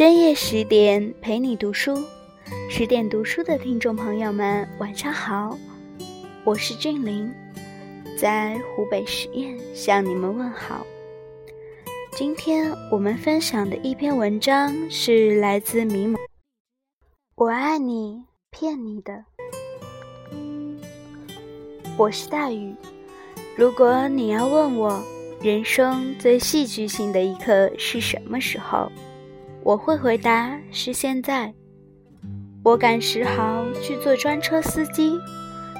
深夜十点陪你读书，十点读书的听众朋友们，晚上好，我是俊林，在湖北十堰向你们问好。今天我们分享的一篇文章是来自迷蒙，我爱你，骗你的。我是大雨，如果你要问我人生最戏剧性的一刻是什么时候？我会回答是现在。我赶十号去做专车司机，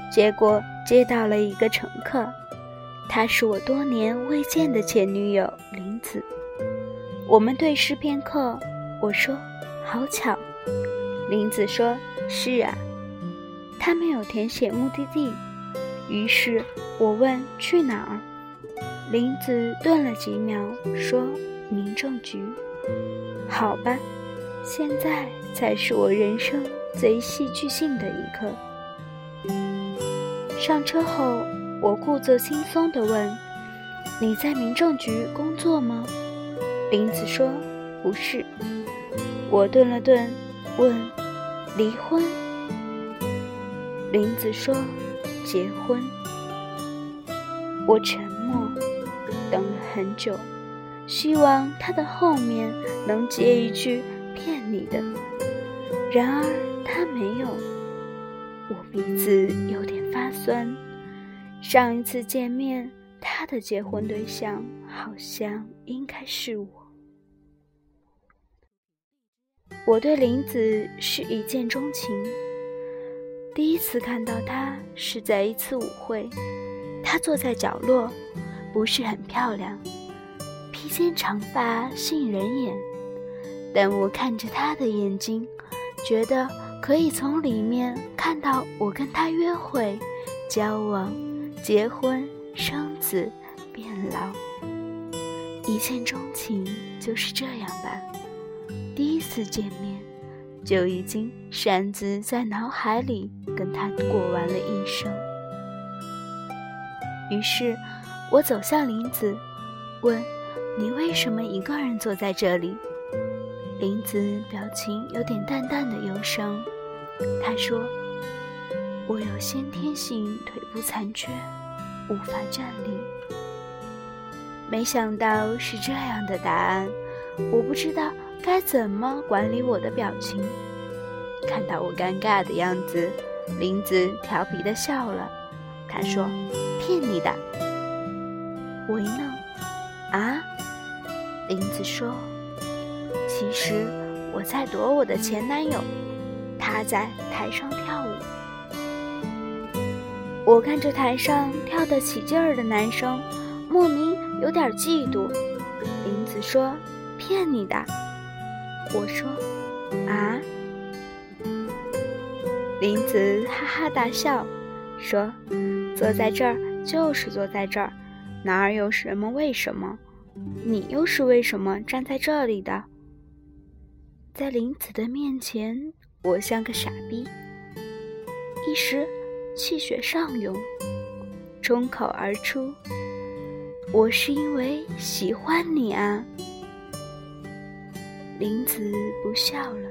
结果接到了一个乘客，她是我多年未见的前女友林子。我们对视片刻，我说好巧，林子说是啊。他没有填写目的地，于是我问去哪儿，林子顿了几秒，说民政局。好吧，现在才是我人生最戏剧性的一刻。上车后，我故作轻松地问：“你在民政局工作吗？”林子说：“不是。”我顿了顿，问：“离婚？”林子说：“结婚。”我沉默，等了很久。希望他的后面能接一句“骗你的”，然而他没有。我鼻子有点发酸。上一次见面，他的结婚对象好像应该是我。我对林子是一见钟情。第一次看到她是在一次舞会，她坐在角落，不是很漂亮。披肩长发吸引人眼，但我看着他的眼睛，觉得可以从里面看到我跟他约会、交往、结婚、生子、变老。一见钟情就是这样吧？第一次见面就已经擅自在脑海里跟他过完了一生。于是，我走向林子，问。你为什么一个人坐在这里？林子表情有点淡淡的忧伤。他说：“我有先天性腿部残缺，无法站立。”没想到是这样的答案，我不知道该怎么管理我的表情。看到我尴尬的样子，林子调皮的笑了。他说：“骗你的。”我一愣，啊？林子说：“其实我在躲我的前男友，他在台上跳舞。我看着台上跳得起劲儿的男生，莫名有点嫉妒。”林子说：“骗你的。”我说：“啊？”林子哈哈大笑，说：“坐在这儿就是坐在这儿，哪儿有什么为什么？”你又是为什么站在这里的？在林子的面前，我像个傻逼。一时气血上涌，冲口而出：“我是因为喜欢你啊！”林子不笑了，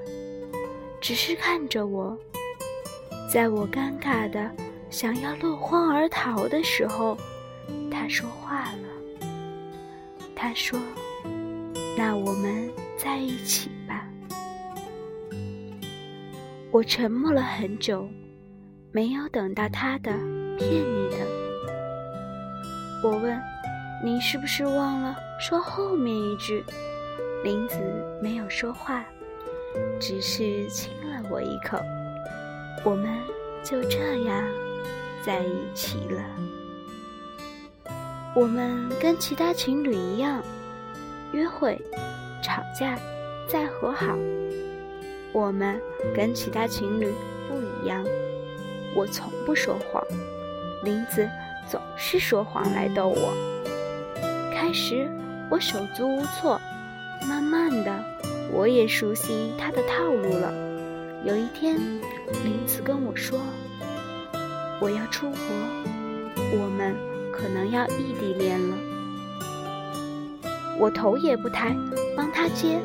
只是看着我。在我尴尬的想要落荒而逃的时候，他说话了。他说：“那我们在一起吧。”我沉默了很久，没有等到他的“骗你的”。我问：“你是不是忘了说后面一句？”林子没有说话，只是亲了我一口。我们就这样在一起了。我们跟其他情侣一样，约会、吵架，再和好。我们跟其他情侣不一样，我从不说谎，林子总是说谎来逗我。开始我手足无措，慢慢的我也熟悉他的套路了。有一天，林子跟我说：“我要出国，我们。”可能要异地恋了，我头也不抬，帮他接。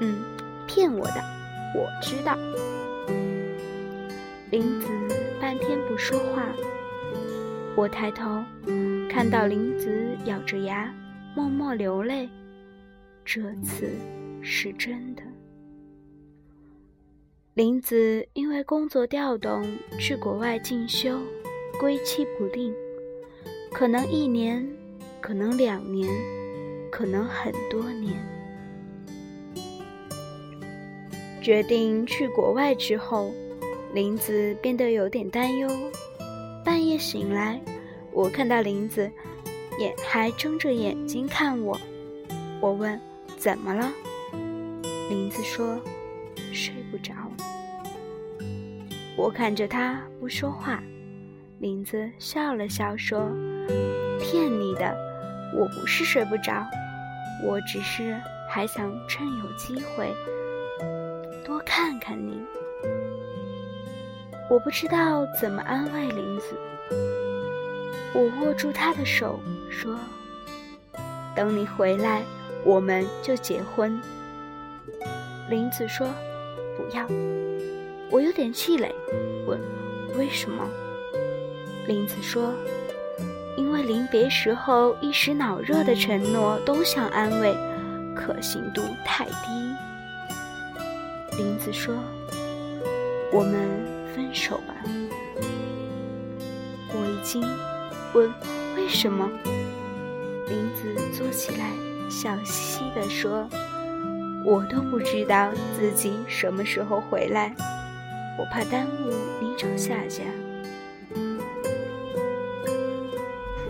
嗯，骗我的，我知道。林子半天不说话，我抬头看到林子咬着牙，默默流泪。这次是真的。林子因为工作调动去国外进修，归期不定，可能一年，可能两年，可能很多年。决定去国外之后，林子变得有点担忧。半夜醒来，我看到林子眼还睁着眼睛看我。我问：“怎么了？”林子说：“睡不着。”我看着他不说话，林子笑了笑说：“骗你的，我不是睡不着，我只是还想趁有机会多看看你。”我不知道怎么安慰林子，我握住他的手说：“等你回来，我们就结婚。”林子说：“不要。”我有点气馁，问：“为什么？”林子说：“因为临别时候一时脑热的承诺都想安慰，可信度太低。”林子说：“我们分手吧。”我一惊，问：“为什么？”林子坐起来，笑嘻嘻地说：“我都不知道自己什么时候回来。”我怕耽误你找下家，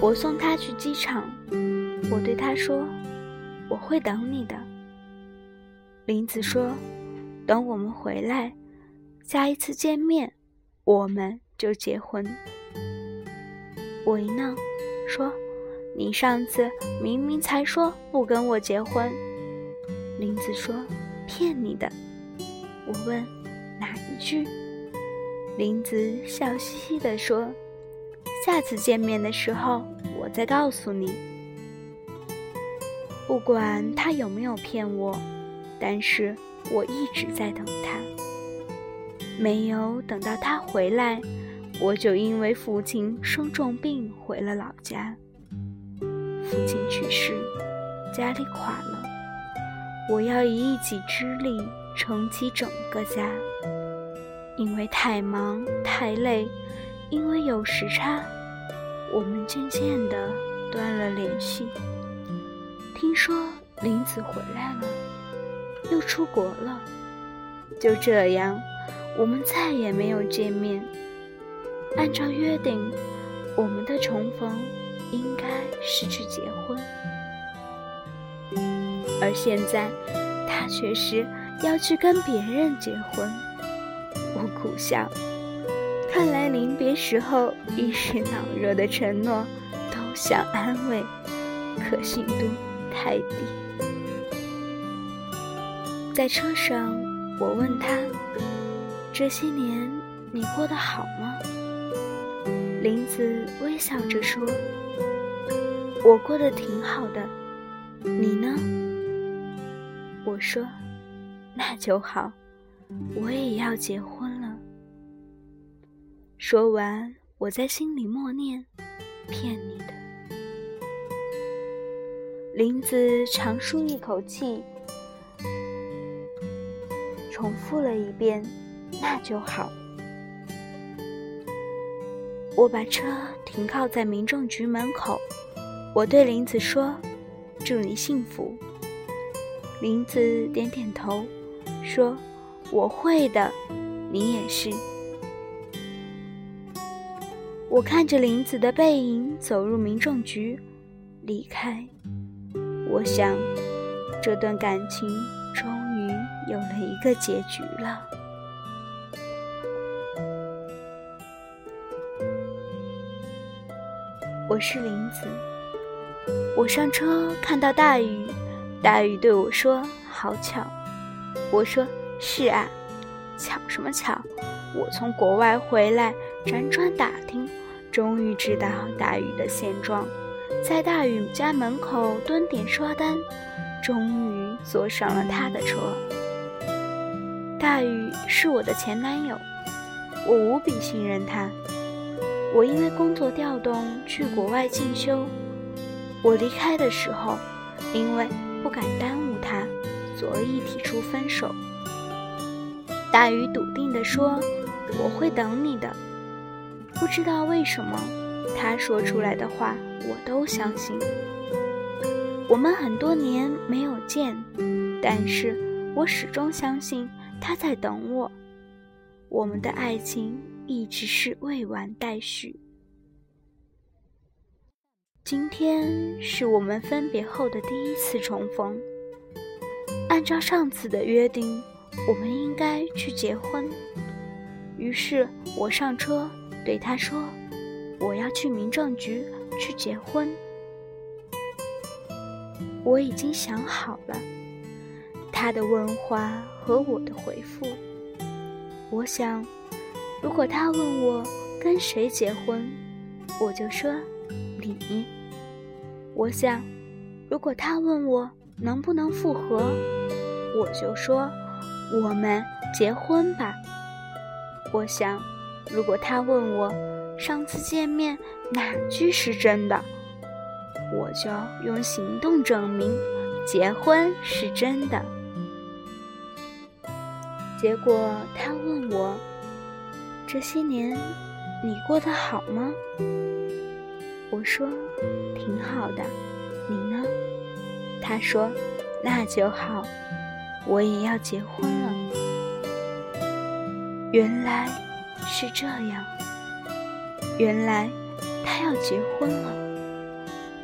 我送他去机场。我对他说：“我会等你的。”林子说：“等我们回来，下一次见面，我们就结婚。”我一愣，说：“你上次明明才说不跟我结婚。”林子说：“骗你的。”我问。哪一句？林子笑嘻嘻地说：“下次见面的时候，我再告诉你。不管他有没有骗我，但是我一直在等他。没有等到他回来，我就因为父亲生重病回了老家。父亲去世，家里垮了，我要以一己之力。”撑起整个家，因为太忙太累，因为有时差，我们渐渐的断了联系。听说林子回来了，又出国了，就这样，我们再也没有见面。按照约定，我们的重逢应该是去结婚，而现在，他却是。要去跟别人结婚，我苦笑。看来临别时候一时恼热的承诺，都想安慰，可信度太低。在车上，我问他：“这些年你过得好吗？”林子微笑着说：“我过得挺好的，你呢？”我说。那就好，我也要结婚。说完，我在心里默念：“骗你的。”林子长舒一口气，重复了一遍：“那就好。”我把车停靠在民政局门口，我对林子说：“祝你幸福。”林子点点头。说：“我会的，你也是。”我看着林子的背影走入民政局，离开。我想，这段感情终于有了一个结局了。我是林子，我上车看到大雨，大雨对我说：“好巧。”我说：“是啊，巧什么巧？我从国外回来，辗转打听，终于知道大禹的现状，在大禹家门口蹲点刷单，终于坐上了他的车。大宇是我的前男友，我无比信任他。我因为工作调动去国外进修，我离开的时候，因为不敢耽误他，所以提出分手。大宇笃定地说：“我会等你的。”不知道为什么，他说出来的话我都相信。我们很多年没有见，但是我始终相信他在等我。我们的爱情一直是未完待续。今天是我们分别后的第一次重逢。按照上次的约定，我们应该去结婚。于是我上车对他说：“我要去民政局去结婚。”我已经想好了他的问话和我的回复。我想，如果他问我跟谁结婚，我就说你。我想，如果他问我能不能复合，我就说我们结婚吧。我想，如果他问我上次见面哪句是真的。我就用行动证明结婚是真的。结果他问我：“这些年你过得好吗？”我说：“挺好的。”你呢？他说：“那就好，我也要结婚了。”原来是这样，原来他要结婚了。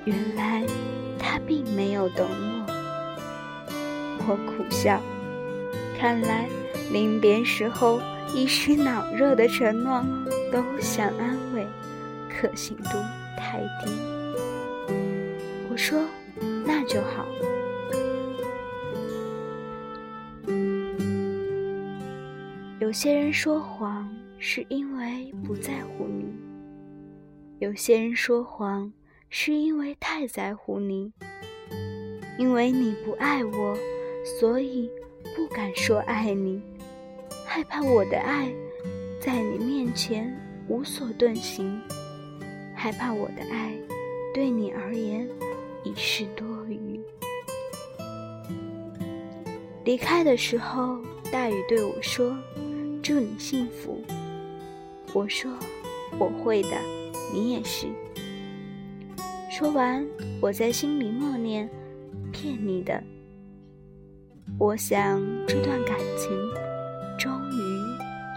原来他并没有等我，我苦笑。看来临别时候一时脑热的承诺都想安慰，可信度太低。我说那就好。有些人说谎是因为不在乎你，有些人说谎。是因为太在乎你，因为你不爱我，所以不敢说爱你，害怕我的爱在你面前无所遁形，害怕我的爱对你而言已是多余。离开的时候，大雨对我说：“祝你幸福。”我说：“我会的，你也是。”说完，我在心里默念：“骗你的。”我想，这段感情终于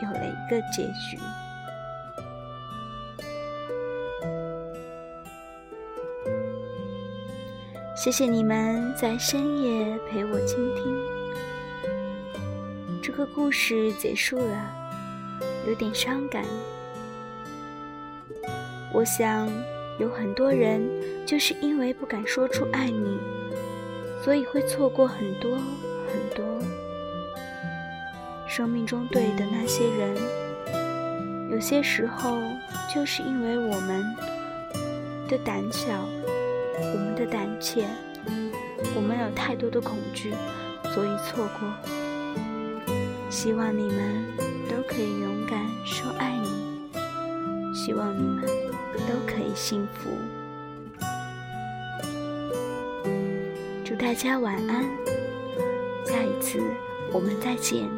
有了一个结局。谢谢你们在深夜陪我倾听。这个故事结束了，有点伤感。我想。有很多人就是因为不敢说出爱你，所以会错过很多很多生命中对的那些人。有些时候，就是因为我们的胆小，我们的胆怯，我们有太多的恐惧，所以错过。希望你们都可以勇敢说爱你，希望你们。都可以幸福。祝大家晚安，下一次我们再见。